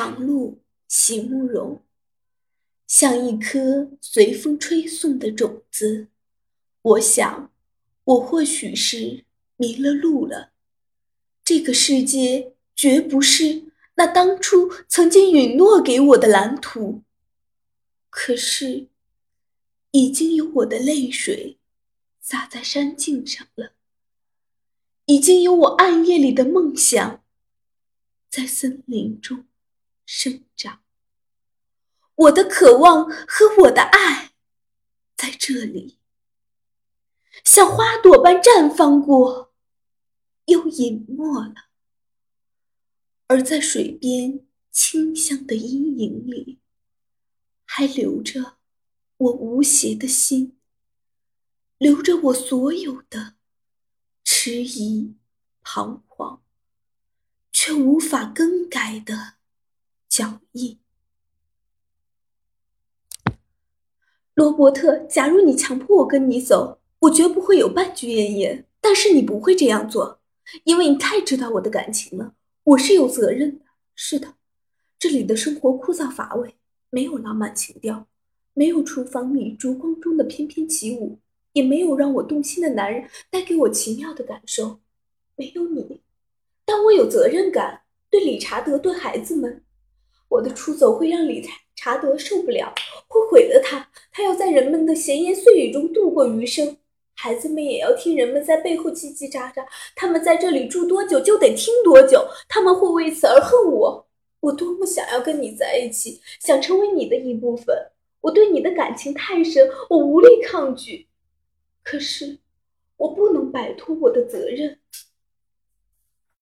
长路席慕容，像一颗随风吹送的种子。我想，我或许是迷了路了。这个世界绝不是那当初曾经允诺给我的蓝图。可是，已经有我的泪水洒在山径上了，已经有我暗夜里的梦想在森林中。生长，我的渴望和我的爱在这里，像花朵般绽放过，又隐没了。而在水边清香的阴影里，还留着我无邪的心，留着我所有的迟疑、彷徨，却无法更改的。脚印，罗伯特。假如你强迫我跟你走，我绝不会有半句怨言。但是你不会这样做，因为你太知道我的感情了。我是有责任的。是的，这里的生活枯燥乏味，没有浪漫情调，没有厨房里烛光中的翩翩起舞，也没有让我动心的男人带给我奇妙的感受。没有你，但我有责任感，对理查德，对孩子们。我的出走会让理查德受不了，会毁了他。他要在人们的闲言碎语中度过余生，孩子们也要听人们在背后叽叽喳喳。他们在这里住多久就得听多久，他们会为此而恨我。我多么想要跟你在一起，想成为你的一部分。我对你的感情太深，我无力抗拒。可是，我不能摆脱我的责任。